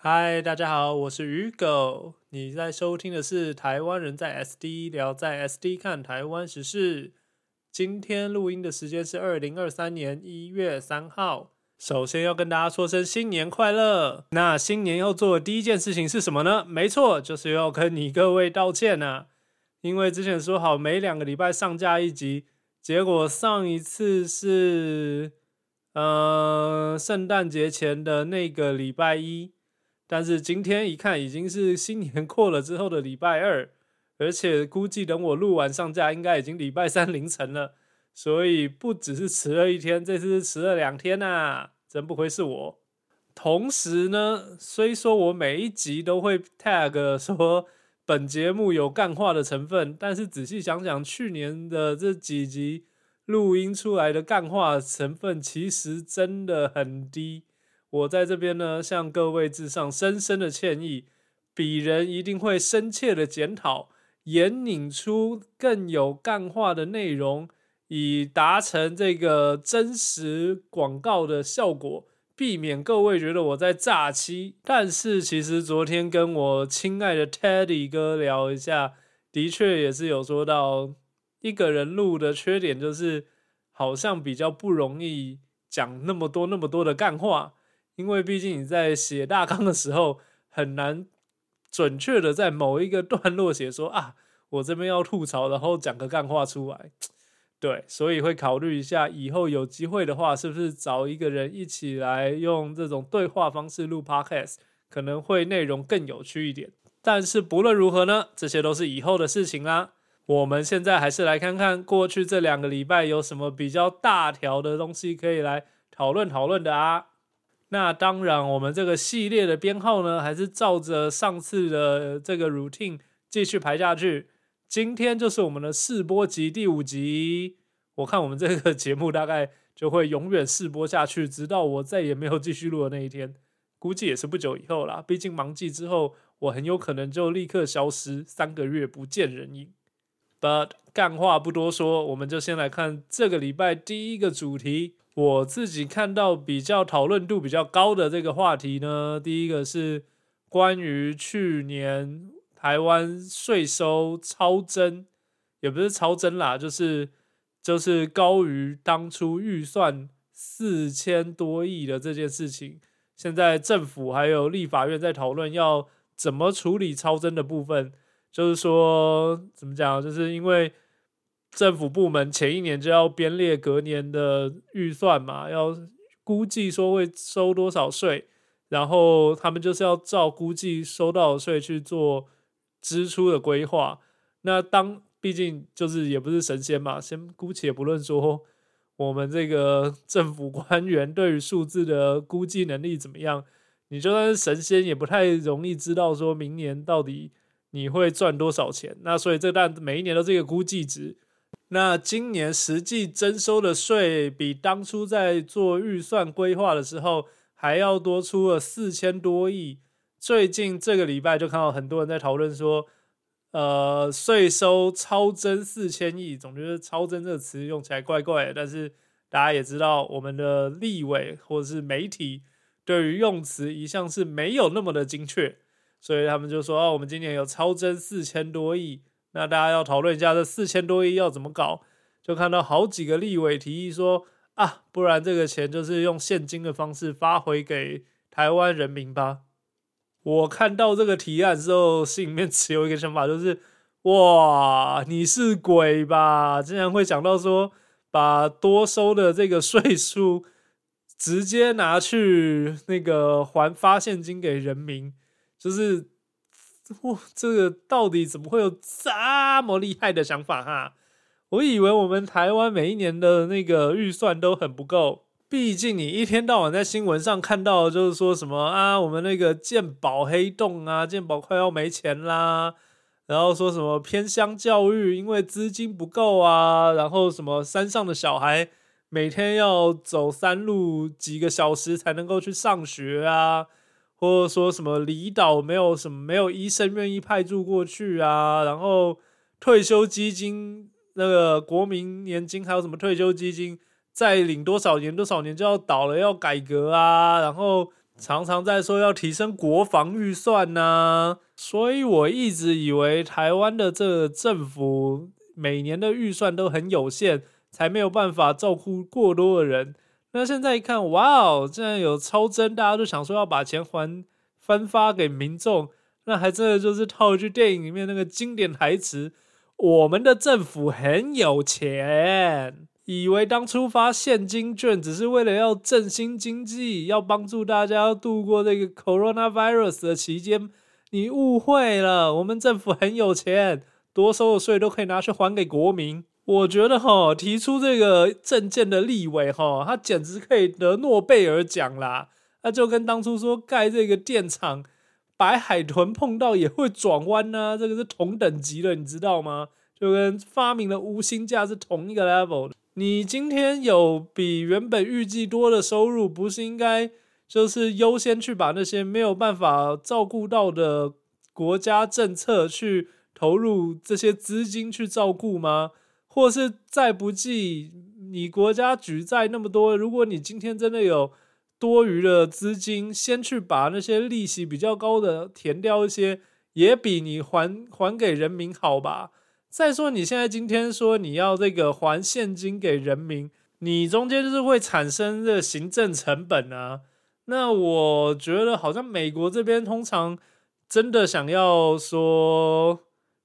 嗨，大家好，我是鱼狗。你在收听的是台湾人在 SD 聊，在 SD 看台湾时事。今天录音的时间是二零二三年一月三号。首先要跟大家说声新年快乐。那新年要做的第一件事情是什么呢？没错，就是要跟你各位道歉呐。因为之前说好每两个礼拜上架一集，结果上一次是呃圣诞节前的那个礼拜一，但是今天一看已经是新年过了之后的礼拜二，而且估计等我录完上架，应该已经礼拜三凌晨了。所以不只是迟了一天，这次是迟了两天呐，真不愧是我。同时呢，虽说我每一集都会 tag 说本节目有干话的成分，但是仔细想想，去年的这几集录音出来的干话成分其实真的很低。我在这边呢，向各位致上深深的歉意。鄙人一定会深切的检讨，研拧出更有干话的内容。以达成这个真实广告的效果，避免各位觉得我在诈欺。但是其实昨天跟我亲爱的 Teddy 哥聊一下，的确也是有说到一个人录的缺点，就是好像比较不容易讲那么多那么多的干话，因为毕竟你在写大纲的时候很难准确的在某一个段落写说啊，我这边要吐槽，然后讲个干话出来。对，所以会考虑一下，以后有机会的话，是不是找一个人一起来用这种对话方式录 podcast，可能会内容更有趣一点。但是不论如何呢，这些都是以后的事情啦。我们现在还是来看看过去这两个礼拜有什么比较大条的东西可以来讨论讨论的啊。那当然，我们这个系列的编号呢，还是照着上次的这个 routine 继续排下去。今天就是我们的试播集第五集，我看我们这个节目大概就会永远试播下去，直到我再也没有继续录的那一天，估计也是不久以后啦。毕竟忙季之后，我很有可能就立刻消失三个月不见人影。But 干话不多说，我们就先来看这个礼拜第一个主题。我自己看到比较讨论度比较高的这个话题呢，第一个是关于去年。台湾税收超增，也不是超增啦，就是就是高于当初预算四千多亿的这件事情。现在政府还有立法院在讨论要怎么处理超增的部分，就是说怎么讲，就是因为政府部门前一年就要编列隔年的预算嘛，要估计说会收多少税，然后他们就是要照估计收到的税去做。支出的规划，那当毕竟就是也不是神仙嘛，先姑且不论说我们这个政府官员对于数字的估计能力怎么样，你就算是神仙也不太容易知道说明年到底你会赚多少钱。那所以这但每一年都是一个估计值。那今年实际征收的税比当初在做预算规划的时候还要多出了四千多亿。最近这个礼拜就看到很多人在讨论说，呃，税收超增四千亿，总觉得“超增”这个词用起来怪怪的。但是大家也知道，我们的立委或者是媒体对于用词一向是没有那么的精确，所以他们就说：“哦，我们今年有超增四千多亿。”那大家要讨论一下这四千多亿要怎么搞？就看到好几个立委提议说：“啊，不然这个钱就是用现金的方式发回给台湾人民吧。”我看到这个提案之后，心里面只有一个想法，就是哇，你是鬼吧？竟然会想到说，把多收的这个税数直接拿去那个还发现金给人民，就是哇，这个到底怎么会有这么厉害的想法哈？我以为我们台湾每一年的那个预算都很不够。毕竟你一天到晚在新闻上看到，就是说什么啊，我们那个鉴宝黑洞啊，鉴宝快要没钱啦，然后说什么偏乡教育因为资金不够啊，然后什么山上的小孩每天要走山路几个小时才能够去上学啊，或者说什么离岛没有什么没有医生愿意派驻过去啊，然后退休基金那个国民年金还有什么退休基金？再领多少年多少年就要倒了，要改革啊！然后常常在说要提升国防预算呐，所以我一直以为台湾的这个政府每年的预算都很有限，才没有办法照顾过多的人。那现在一看，哇哦，竟然有超增，大家都想说要把钱还分发给民众，那还真的就是套一句电影里面那个经典台词：“我们的政府很有钱。”以为当初发现金券只是为了要振兴经济，要帮助大家度过这个 coronavirus 的期间，你误会了。我们政府很有钱，多收的税都可以拿去还给国民。我觉得哈，提出这个证件的立委哈，他简直可以得诺贝尔奖啦。那就跟当初说盖这个电厂，白海豚碰到也会转弯呢，这个是同等级的，你知道吗？就跟发明了无薪假是同一个 level。你今天有比原本预计多的收入，不是应该就是优先去把那些没有办法照顾到的国家政策去投入这些资金去照顾吗？或是再不济，你国家举债那么多，如果你今天真的有多余的资金，先去把那些利息比较高的填掉一些，也比你还还给人民好吧？再说，你现在今天说你要这个还现金给人民，你中间就是会产生这行政成本啊。那我觉得好像美国这边通常真的想要说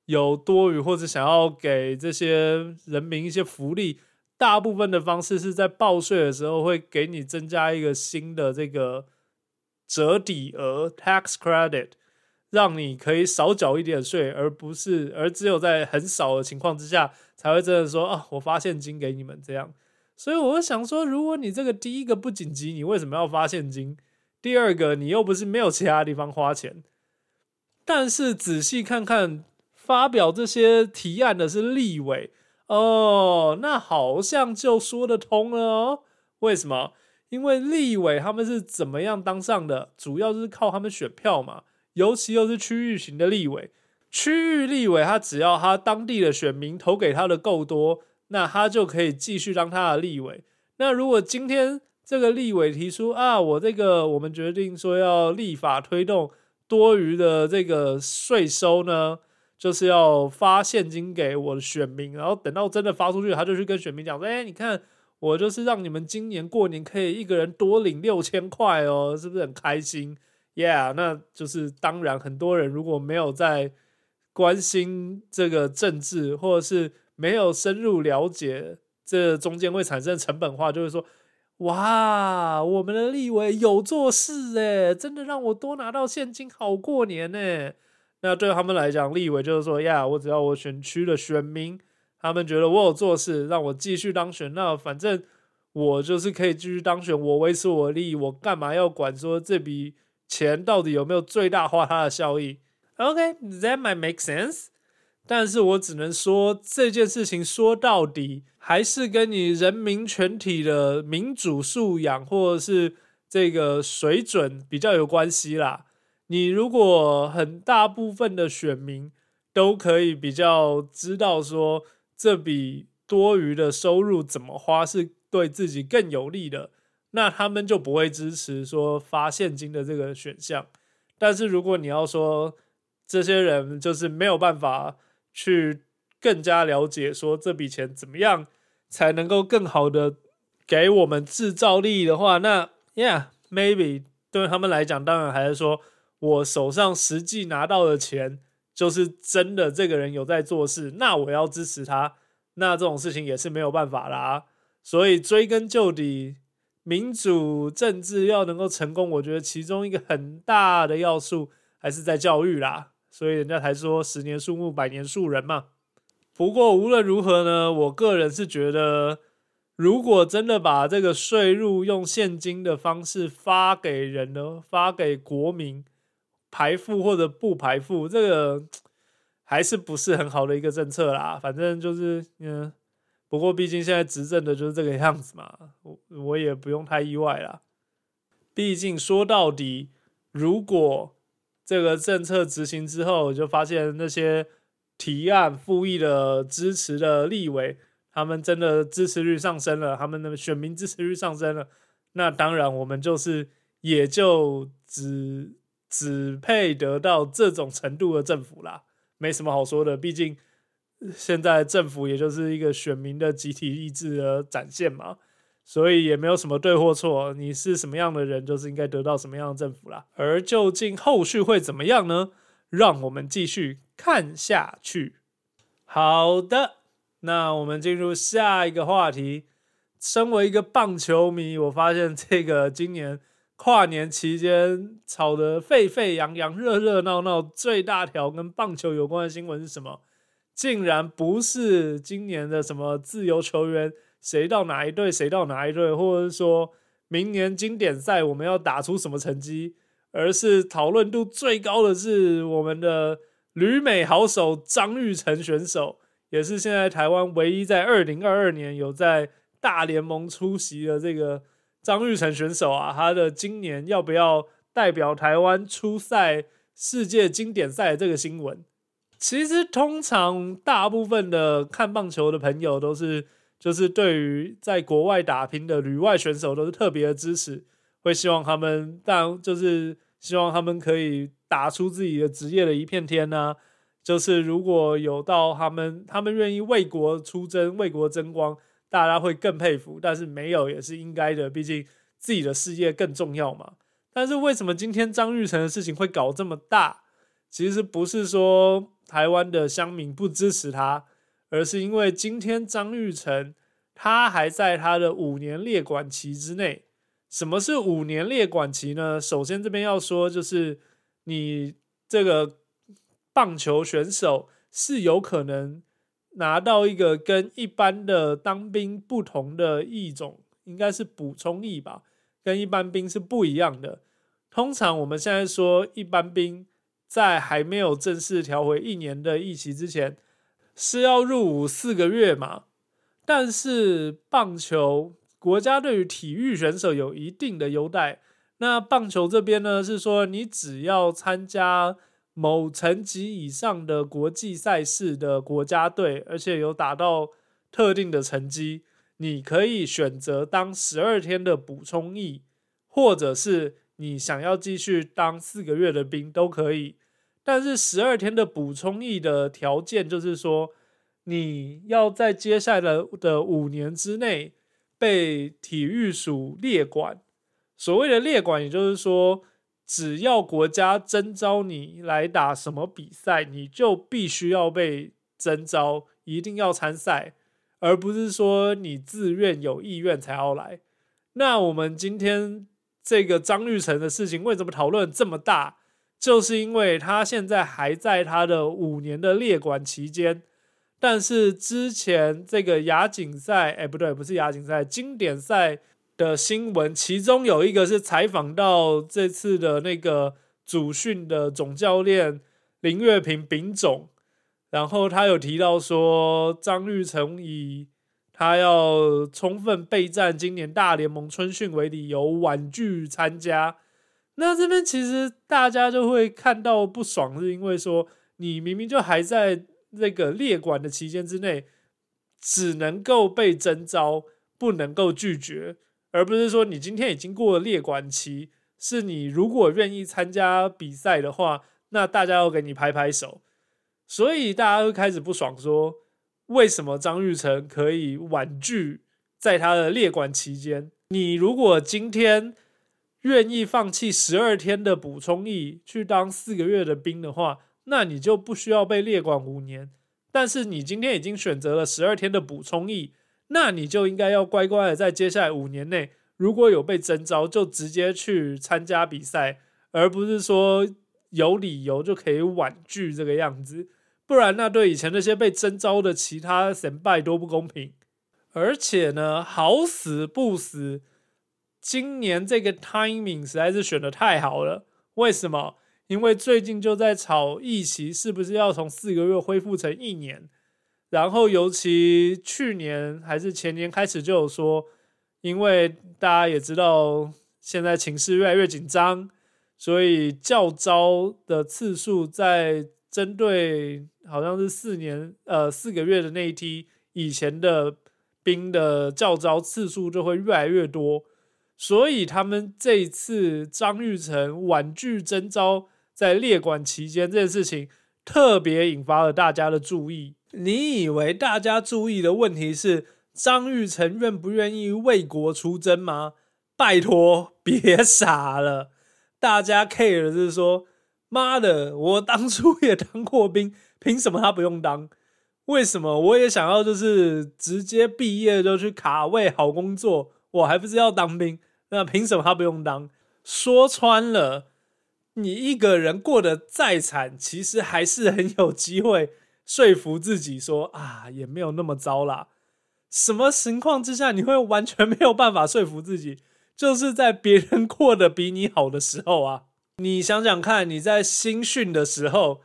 有多余或者想要给这些人民一些福利，大部分的方式是在报税的时候会给你增加一个新的这个折抵额 （tax credit）。让你可以少缴一点税，而不是而只有在很少的情况之下才会真的说啊，我发现金给你们这样。所以我想说，如果你这个第一个不紧急，你为什么要发现金？第二个，你又不是没有其他地方花钱。但是仔细看看，发表这些提案的是立委哦，那好像就说得通了哦。为什么？因为立委他们是怎么样当上的？主要是靠他们选票嘛。尤其又是区域型的立委，区域立委他只要他当地的选民投给他的够多，那他就可以继续当他的立委。那如果今天这个立委提出啊，我这个我们决定说要立法推动多余的这个税收呢，就是要发现金给我的选民，然后等到真的发出去，他就去跟选民讲说，哎，你看我就是让你们今年过年可以一个人多领六千块哦，是不是很开心？Yeah，那就是当然，很多人如果没有在关心这个政治，或者是没有深入了解这中间会产生成本化，就会说：哇，我们的立委有做事诶，真的让我多拿到现金，好过年呢。那对他们来讲，立委就是说：呀，我只要我选区的选民，他们觉得我有做事，让我继续当选，那反正我就是可以继续当选，我维持我的利益，我干嘛要管说这笔？钱到底有没有最大化它的效益？OK，that might make sense。但是我只能说这件事情说到底还是跟你人民全体的民主素养或者是这个水准比较有关系啦。你如果很大部分的选民都可以比较知道说这笔多余的收入怎么花是对自己更有利的。那他们就不会支持说发现金的这个选项，但是如果你要说这些人就是没有办法去更加了解说这笔钱怎么样才能够更好的给我们制造利益的话，那 Yeah maybe 对他们来讲，当然还是说我手上实际拿到的钱就是真的这个人有在做事，那我要支持他，那这种事情也是没有办法啦。所以追根究底。民主政治要能够成功，我觉得其中一个很大的要素还是在教育啦。所以人家才说“十年树木，百年树人”嘛。不过无论如何呢，我个人是觉得，如果真的把这个税入用现金的方式发给人呢，发给国民排付或者不排付，这个还是不是很好的一个政策啦。反正就是嗯。不过，毕竟现在执政的就是这个样子嘛，我我也不用太意外啦。毕竟说到底，如果这个政策执行之后，就发现那些提案复议的支持的立委，他们真的支持率上升了，他们的选民支持率上升了，那当然我们就是也就只只配得到这种程度的政府啦，没什么好说的。毕竟现在政府也就是一个选民的集体意志的展现嘛，所以也没有什么对或错。你是什么样的人，就是应该得到什么样的政府啦。而究竟后续会怎么样呢？让我们继续看下去。好的，那我们进入下一个话题。身为一个棒球迷，我发现这个今年跨年期间吵得沸沸扬扬、热热闹闹最大条跟棒球有关的新闻是什么？竟然不是今年的什么自由球员谁到哪一队，谁到哪一队，或者是说明年经典赛我们要打出什么成绩，而是讨论度最高的是我们的旅美好手张玉成选手，也是现在台湾唯一在二零二二年有在。大联盟出席的这个张玉成选手啊，他的今年要不要代表台湾出赛世界经典赛这个新闻，其实通常大部分的看棒球的朋友都是，就是对于在国外打拼的旅外选手都是特别的支持，会希望他们，但就是希望他们可以打出自己的职业的一片天呢。就是如果有到他们，他们愿意为国出征，为国争光。大家会更佩服，但是没有也是应该的，毕竟自己的事业更重要嘛。但是为什么今天张玉成的事情会搞这么大？其实不是说台湾的乡民不支持他，而是因为今天张玉成他还在他的五年列管期之内。什么是五年列管期呢？首先这边要说，就是你这个棒球选手是有可能。拿到一个跟一般的当兵不同的一种，应该是补充役吧，跟一般兵是不一样的。通常我们现在说一般兵在还没有正式调回一年的役期之前，是要入伍四个月嘛。但是棒球国家对于体育选手有一定的优待，那棒球这边呢是说你只要参加。某层级以上的国际赛事的国家队，而且有达到特定的成绩，你可以选择当十二天的补充役，或者是你想要继续当四个月的兵都可以。但是十二天的补充役的条件就是说，你要在接下来的五年之内被体育署列管。所谓的列管，也就是说。只要国家征召你来打什么比赛，你就必须要被征召，一定要参赛，而不是说你自愿有意愿才要来。那我们今天这个张玉成的事情为什么讨论这么大？就是因为他现在还在他的五年的列管期间，但是之前这个亚锦赛，哎，不对，不是亚锦赛，经典赛。的新闻，其中有一个是采访到这次的那个主训的总教练林月平丙总，然后他有提到说张玉成以他要充分备战今年大联盟春训为理由婉拒参加。那这边其实大家就会看到不爽，是因为说你明明就还在那个列管的期间之内，只能够被征召，不能够拒绝。而不是说你今天已经过了列管期，是你如果愿意参加比赛的话，那大家要给你拍拍手。所以大家会开始不爽，说为什么张玉成可以婉拒在他的列管期间？你如果今天愿意放弃十二天的补充役去当四个月的兵的话，那你就不需要被列管五年。但是你今天已经选择了十二天的补充役。那你就应该要乖乖的在接下来五年内，如果有被征召，就直接去参加比赛，而不是说有理由就可以婉拒这个样子。不然那对以前那些被征召的其他神拜多不公平。而且呢，好死不死，今年这个 timing 实在是选的太好了。为什么？因为最近就在炒疫情，是不是要从四个月恢复成一年？然后，尤其去年还是前年开始就有说，因为大家也知道现在情势越来越紧张，所以教招的次数在针对好像是四年呃四个月的那一批以前的兵的教招次数就会越来越多，所以他们这一次张玉成婉拒征召在列管期间这件事情，特别引发了大家的注意。你以为大家注意的问题是张玉成愿不愿意为国出征吗？拜托，别傻了！大家 care 的是说，妈的，我当初也当过兵，凭什么他不用当？为什么我也想要就是直接毕业就去卡位好工作？我还不是要当兵？那凭什么他不用当？说穿了，你一个人过得再惨，其实还是很有机会说服自己说啊，也没有那么糟啦。什么情况之下你会完全没有办法说服自己？就是在别人过得比你好的时候啊！你想想看，你在新训的时候。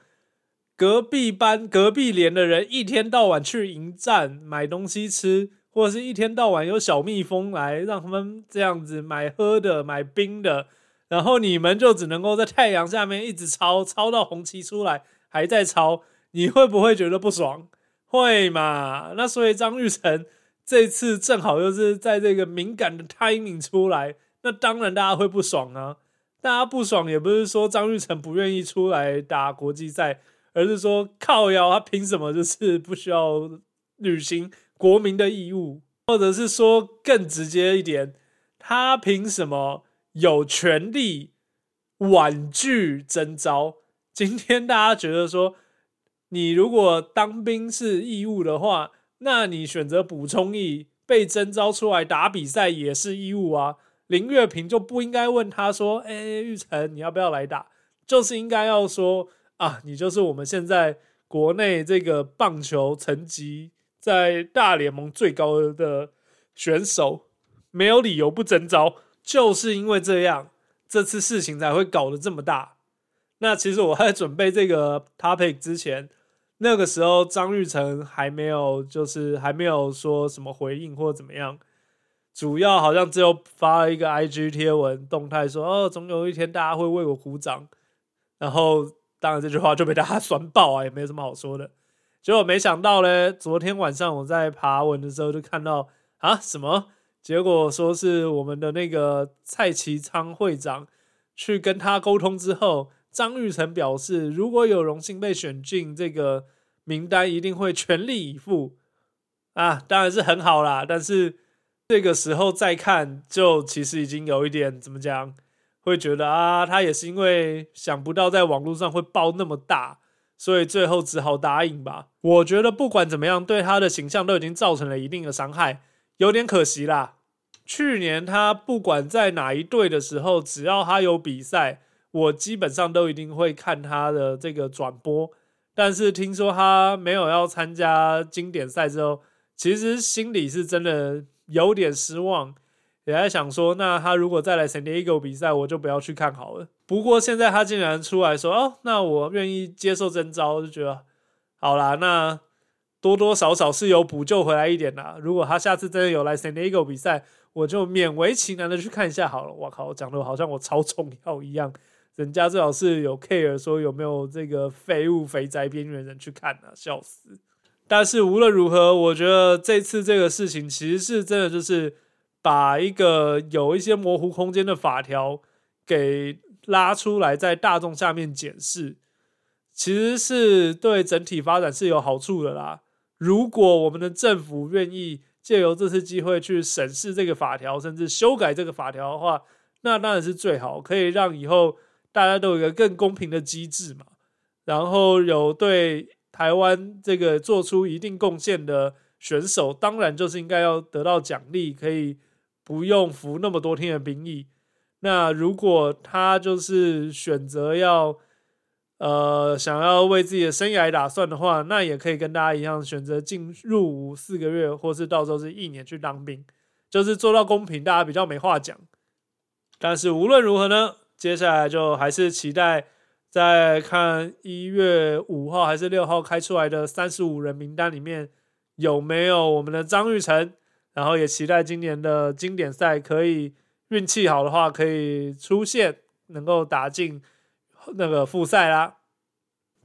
隔壁班、隔壁连的人一天到晚去营站买东西吃，或者是一天到晚有小蜜蜂来让他们这样子买喝的、买冰的，然后你们就只能够在太阳下面一直抄，抄到红旗出来还在抄，你会不会觉得不爽？会嘛？那所以张玉成这次正好又是在这个敏感的 timing 出来，那当然大家会不爽啊！大家不爽也不是说张玉成不愿意出来打国际赛。而是说靠腰，他凭什么就是不需要履行国民的义务？或者是说更直接一点，他凭什么有权利婉拒征召？今天大家觉得说，你如果当兵是义务的话，那你选择补充役被征召出来打比赛也是义务啊。林月平就不应该问他说：“哎，玉成，你要不要来打？”就是应该要说。啊，你就是我们现在国内这个棒球层级在大联盟最高的选手，没有理由不征召，就是因为这样，这次事情才会搞得这么大。那其实我在准备这个 topic 之前，那个时候张玉成还没有，就是还没有说什么回应或怎么样，主要好像只有发了一个 IG 贴文动态说，哦，总有一天大家会为我鼓掌，然后。当然，这句话就被大家酸爆啊，也没什么好说的。结果没想到嘞，昨天晚上我在爬文的时候就看到啊，什么？结果说是我们的那个蔡其昌会长去跟他沟通之后，张玉成表示，如果有荣幸被选进这个名单，一定会全力以赴啊。当然是很好啦，但是这个时候再看，就其实已经有一点怎么讲？会觉得啊，他也是因为想不到在网络上会爆那么大，所以最后只好答应吧。我觉得不管怎么样，对他的形象都已经造成了一定的伤害，有点可惜啦。去年他不管在哪一队的时候，只要他有比赛，我基本上都一定会看他的这个转播。但是听说他没有要参加经典赛之后，其实心里是真的有点失望。也在想说，那他如果再来 San Diego 比赛，我就不要去看好了。不过现在他竟然出来说，哦，那我愿意接受征召，就觉得好啦，那多多少少是有补救回来一点啦。如果他下次真的有来 San Diego 比赛，我就勉为其难的去看一下好了。我靠，讲的好像我超重要一样，人家最好是有 care 说有没有这个废物肥宅边缘人去看啊，笑死！但是无论如何，我觉得这次这个事情其实是真的就是。把一个有一些模糊空间的法条给拉出来，在大众下面检视，其实是对整体发展是有好处的啦。如果我们的政府愿意借由这次机会去审视这个法条，甚至修改这个法条的话，那当然是最好，可以让以后大家都有一个更公平的机制嘛。然后有对台湾这个做出一定贡献的选手，当然就是应该要得到奖励，可以。不用服那么多天的兵役。那如果他就是选择要，呃，想要为自己的生涯打算的话，那也可以跟大家一样，选择进入伍四个月，或是到时候是一年去当兵，就是做到公平，大家比较没话讲。但是无论如何呢，接下来就还是期待在看一月五号还是六号开出来的三十五人名单里面有没有我们的张玉成。然后也期待今年的经典赛可以运气好的话，可以出现能够打进那个复赛啦。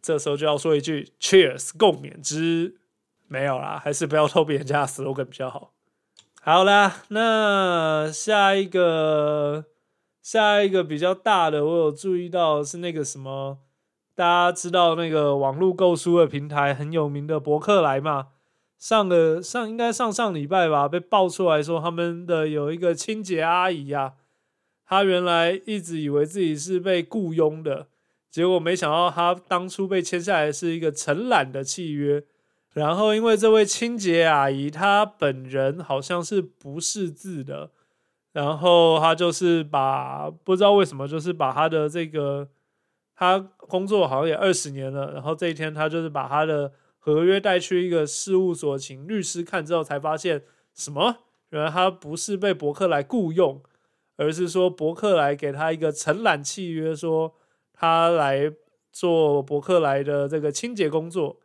这时候就要说一句 Cheers，共勉之。没有啦，还是不要偷别人家的 slogan 比较好。好啦，那下一个下一个比较大的，我有注意到是那个什么，大家知道那个网络购书的平台很有名的博客来嘛？上个上应该上上礼拜吧，被爆出来说他们的有一个清洁阿姨呀，她原来一直以为自己是被雇佣的，结果没想到他当初被签下来是一个承揽的契约。然后，因为这位清洁阿姨她本人好像是不识字的，然后她就是把不知道为什么，就是把她的这个，她工作好像也二十年了，然后这一天她就是把她的合约带去一个事务所，请律师看之后，才发现什么？原来她不是被伯克来雇佣，而是说伯克来给她一个承揽契约，说他来做伯克来的这个清洁工作。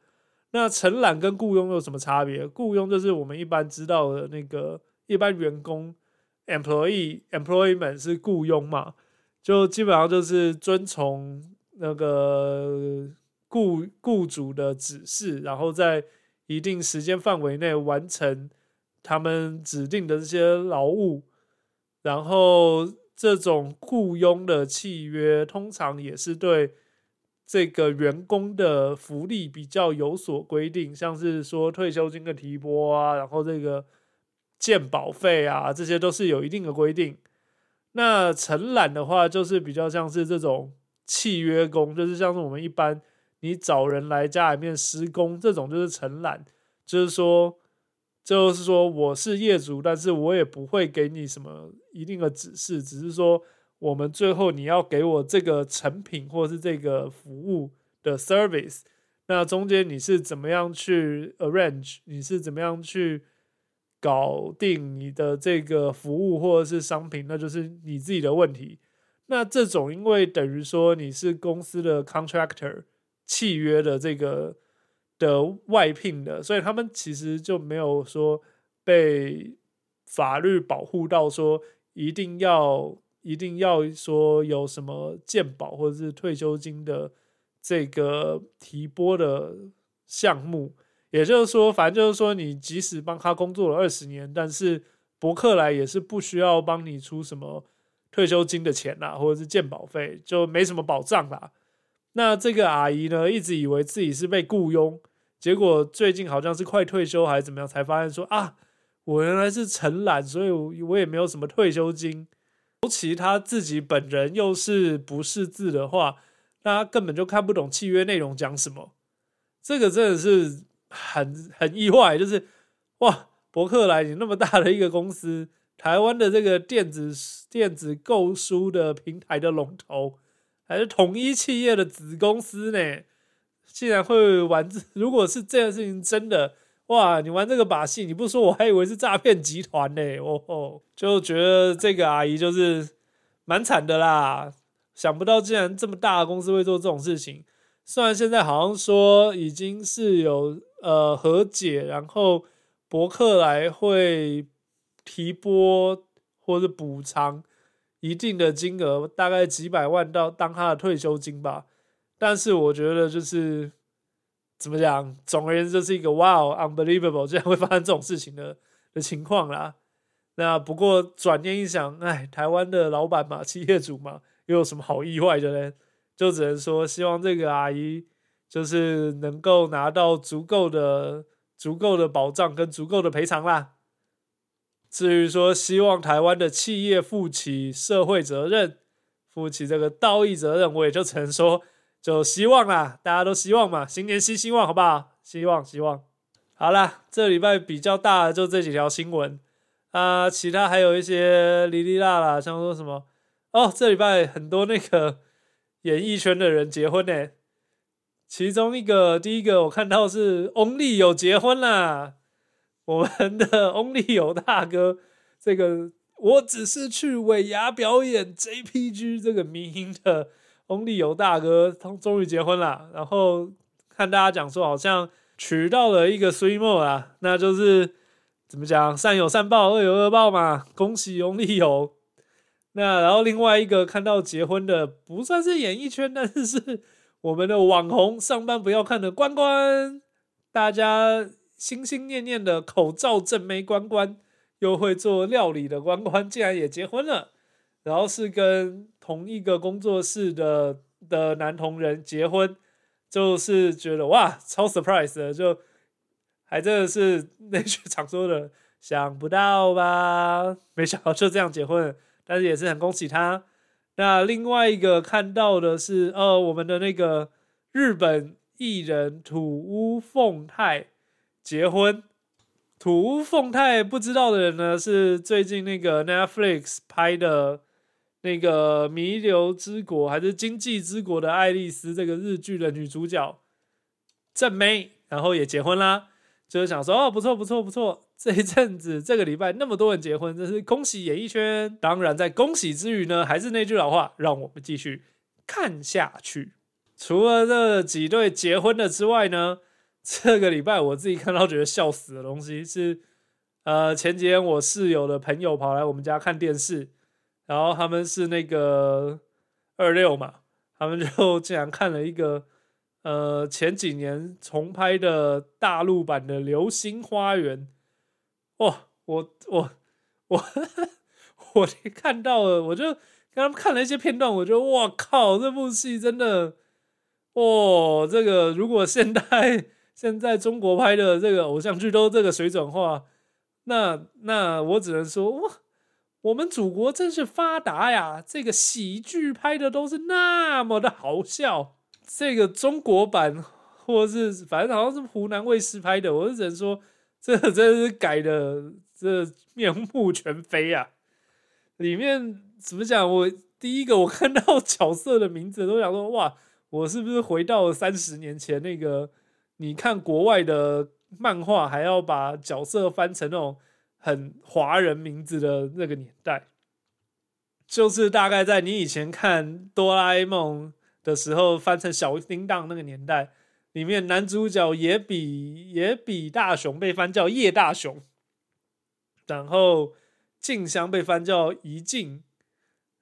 那承揽跟雇佣有什么差别？雇佣就是我们一般知道的那个一般员工，employee employment 是雇佣嘛，就基本上就是遵从那个雇雇主的指示，然后在一定时间范围内完成他们指定的这些劳务，然后这种雇佣的契约通常也是对。这个员工的福利比较有所规定，像是说退休金的提拨啊，然后这个健保费啊，这些都是有一定的规定。那承揽的话，就是比较像是这种契约工，就是像是我们一般你找人来家里面施工这种，就是承揽，就是说，就是说我是业主，但是我也不会给你什么一定的指示，只是说。我们最后你要给我这个成品或是这个服务的 service，那中间你是怎么样去 arrange？你是怎么样去搞定你的这个服务或者是商品？那就是你自己的问题。那这种因为等于说你是公司的 contractor 契约的这个的外聘的，所以他们其实就没有说被法律保护到说一定要。一定要说有什么健保或者是退休金的这个提拨的项目，也就是说，反正就是说，你即使帮他工作了二十年，但是伯克莱也是不需要帮你出什么退休金的钱啦，或者是健保费，就没什么保障啦。那这个阿姨呢，一直以为自己是被雇佣，结果最近好像是快退休还是怎么样，才发现说啊，我原来是承揽，所以我我也没有什么退休金。尤其他自己本人又是不识字的话，那他根本就看不懂契约内容讲什么。这个真的是很很意外，就是哇，伯克莱你那么大的一个公司，台湾的这个电子电子购书的平台的龙头，还是统一企业的子公司呢，竟然会玩这？如果是这件事情真的。哇，你玩这个把戏，你不说我还以为是诈骗集团呢。哦吼，就觉得这个阿姨就是蛮惨的啦。想不到竟然这么大的公司会做这种事情。虽然现在好像说已经是有呃和解，然后伯克莱会提拨或者补偿一定的金额，大概几百万到当他的退休金吧。但是我觉得就是。怎么讲？总而言之，就是一个 wow unbelievable，竟然会发生这种事情的的情况啦。那不过转念一想，哎，台湾的老板嘛，企业主嘛，又有什么好意外的呢？就只能说，希望这个阿姨就是能够拿到足够的、足够的保障跟足够的赔偿啦。至于说，希望台湾的企业负起社会责任、负起这个道义责任，我也就只能说。就希望啦，大家都希望嘛，新年新希望，好不好？希望希望。好啦，这礼拜比较大的就这几条新闻啊，其他还有一些哩哩啦啦，像说什么哦，这礼拜很多那个演艺圈的人结婚呢，其中一个第一个我看到是翁立友结婚啦，我们的翁立友大哥，这个我只是去尾牙表演 JPG 这个民音的。翁立友大哥他终于结婚了，然后看大家讲说好像娶到了一个孙莫啊，那就是怎么讲善有善报，恶有恶报嘛，恭喜翁立友。那然后另外一个看到结婚的不算是演艺圈，但是是我们的网红上班不要看的关关，大家心心念念的口罩正妹关关又会做料理的关关，竟然也结婚了。然后是跟同一个工作室的的男同仁结婚，就是觉得哇，超 surprise 的，就还真的是那句常说的，想不到吧？没想到就这样结婚，但是也是很恭喜他。那另外一个看到的是，呃，我们的那个日本艺人土屋凤太结婚。土屋凤太不知道的人呢，是最近那个 Netflix 拍的那个《弥留之国》还是《经济之国》的爱丽丝这个日剧的女主角正妹，然后也结婚啦。就是想说，哦，不错不错不错，这一阵子这个礼拜那么多人结婚，真是恭喜演艺圈。当然，在恭喜之余呢，还是那句老话，让我们继续看下去。除了这几对结婚的之外呢？这个礼拜我自己看到觉得笑死的东西是，呃，前几天我室友的朋友跑来我们家看电视，然后他们是那个二六嘛，他们就竟然看了一个 呃前几年重拍的大陆版的《流星花园》。哇，我我我我看到了，我就跟他们看了一些片段，我觉得哇靠，这部戏真的，哦，这个如果现代。现在中国拍的这个偶像剧都这个水准的话，那那我只能说哇，我们祖国真是发达呀！这个喜剧拍的都是那么的好笑，这个中国版或是反正好像是湖南卫视拍的，我只能说这真是改的这面目全非啊！里面怎么讲？我第一个我看到角色的名字都想说哇，我是不是回到三十年前那个？你看国外的漫画，还要把角色翻成那种很华人名字的那个年代，就是大概在你以前看哆啦 A 梦的时候翻成小叮当那个年代，里面男主角也比也比大雄被翻叫叶大雄，然后静香被翻叫怡静，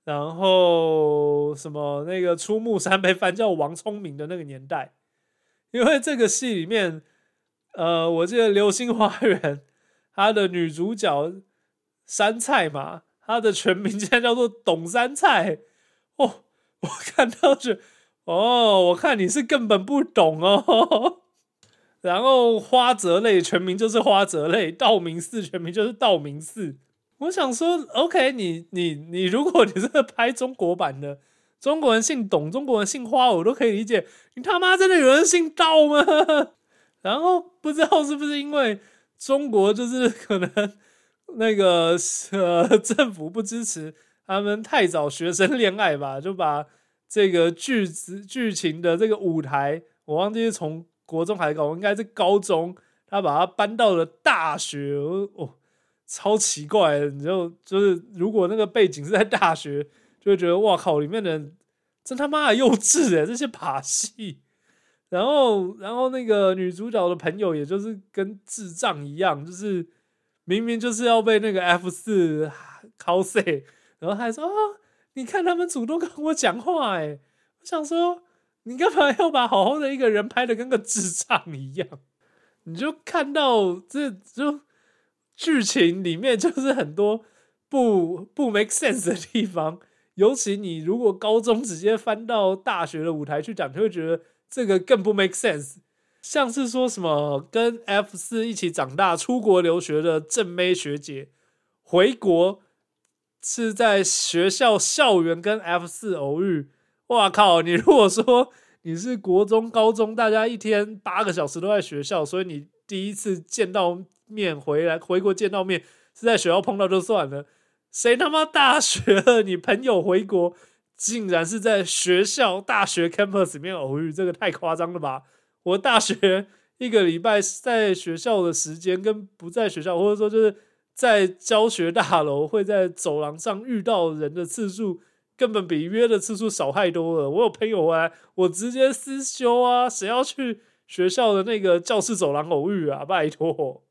然后什么那个出木山被翻叫王聪明的那个年代。因为这个戏里面，呃，我记得《流星花园》他的女主角山菜嘛，她的全名竟然叫做董山菜。哦，我看到是，哦，我看你是根本不懂哦。然后花泽类全名就是花泽类，道明寺全名就是道明寺。我想说，OK，你你你，如果你是拍中国版的。中国人姓董，中国人姓花，我都可以理解。你他妈真的有人姓道吗？然后不知道是不是因为中国就是可能那个呃政府不支持他们太早学生恋爱吧，就把这个剧子剧情的这个舞台，我忘记是从国中还是高，应该是高中，他把它搬到了大学。哦，超奇怪！你就就是如果那个背景是在大学。就会觉得哇靠，里面的人真他妈的幼稚哎，这些把戏，然后然后那个女主角的朋友，也就是跟智障一样，就是明明就是要被那个 F 四 cos，然后还说啊，你看他们主动跟我讲话哎，我想说你干嘛要把好好的一个人拍的跟个智障一样？你就看到这就剧情里面就是很多不不 make sense 的地方。尤其你如果高中直接翻到大学的舞台去讲，就会觉得这个更不 make sense。像是说什么跟 F 四一起长大、出国留学的正妹学姐回国，是在学校校园跟 F 四偶遇。哇靠！你如果说你是国中、高中，大家一天八个小时都在学校，所以你第一次见到面回来回国见到面是在学校碰到就算了。谁他妈大学了？你朋友回国，竟然是在学校大学 campus 里面偶遇，这个太夸张了吧！我大学一个礼拜在学校的时间，跟不在学校，或者说就是在教学大楼会在走廊上遇到人的次数，根本比约的次数少太多了。我有朋友回来，我直接私修啊，谁要去学校的那个教室走廊偶遇啊？拜托！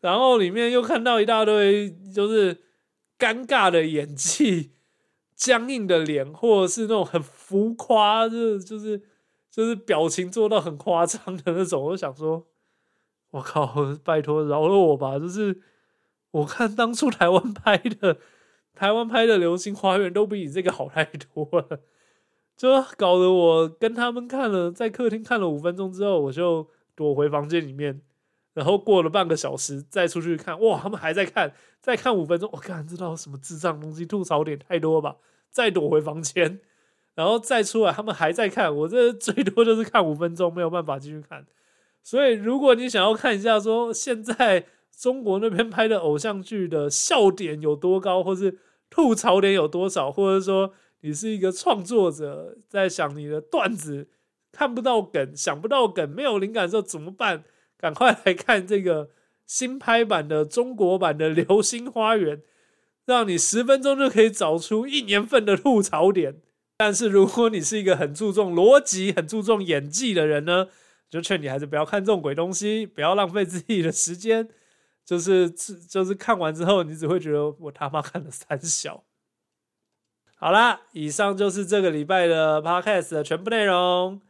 然后里面又看到一大堆，就是。尴尬的演技，僵硬的脸，或者是那种很浮夸，就是就是就是表情做到很夸张的那种。我就想说，我靠，拜托饶了我吧！就是我看当初台湾拍的，台湾拍的《流星花园》都比你这个好太多了，就搞得我跟他们看了，在客厅看了五分钟之后，我就躲回房间里面，然后过了半个小时再出去看，哇，他们还在看，再看五分钟，我看知道什么智障东西，吐槽点太多吧，再躲回房间。然后再出来，他们还在看，我这最多就是看五分钟，没有办法继续看。所以，如果你想要看一下说现在中国那边拍的偶像剧的笑点有多高，或是吐槽点有多少，或者说你是一个创作者，在想你的段子看不到梗、想不到梗、没有灵感的时候怎么办？赶快来看这个新拍版的中国版的《流星花园》，让你十分钟就可以找出一年份的吐槽点。但是如果你是一个很注重逻辑、很注重演技的人呢，就劝你还是不要看这种鬼东西，不要浪费自己的时间。就是就是看完之后，你只会觉得我他妈看了三小。好啦，以上就是这个礼拜的 podcast 的全部内容，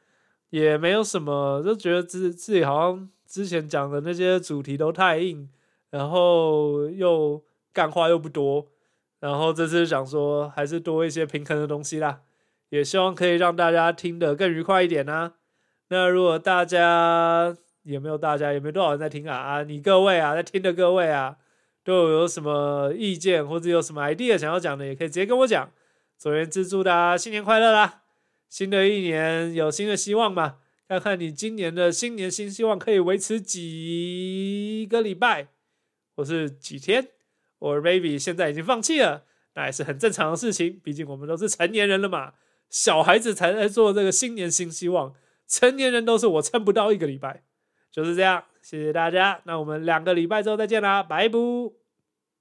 也没有什么，就觉得自自己好像之前讲的那些主题都太硬，然后又干话又不多，然后这次想说还是多一些平衡的东西啦。也希望可以让大家听得更愉快一点呢。那如果大家也没有大家也没多少人在听啊啊，你各位啊在听的各位啊，都有什么意见或者有什么 idea 想要讲的，也可以直接跟我讲。总而言之，祝大家新年快乐啦！新的一年有新的希望嘛？看看你今年的新年新希望可以维持几个礼拜，或是几天？我 baby 现在已经放弃了，那也是很正常的事情，毕竟我们都是成年人了嘛。小孩子才在做这个新年新希望，成年人都是我撑不到一个礼拜，就是这样。谢谢大家，那我们两个礼拜之后再见啦，拜拜。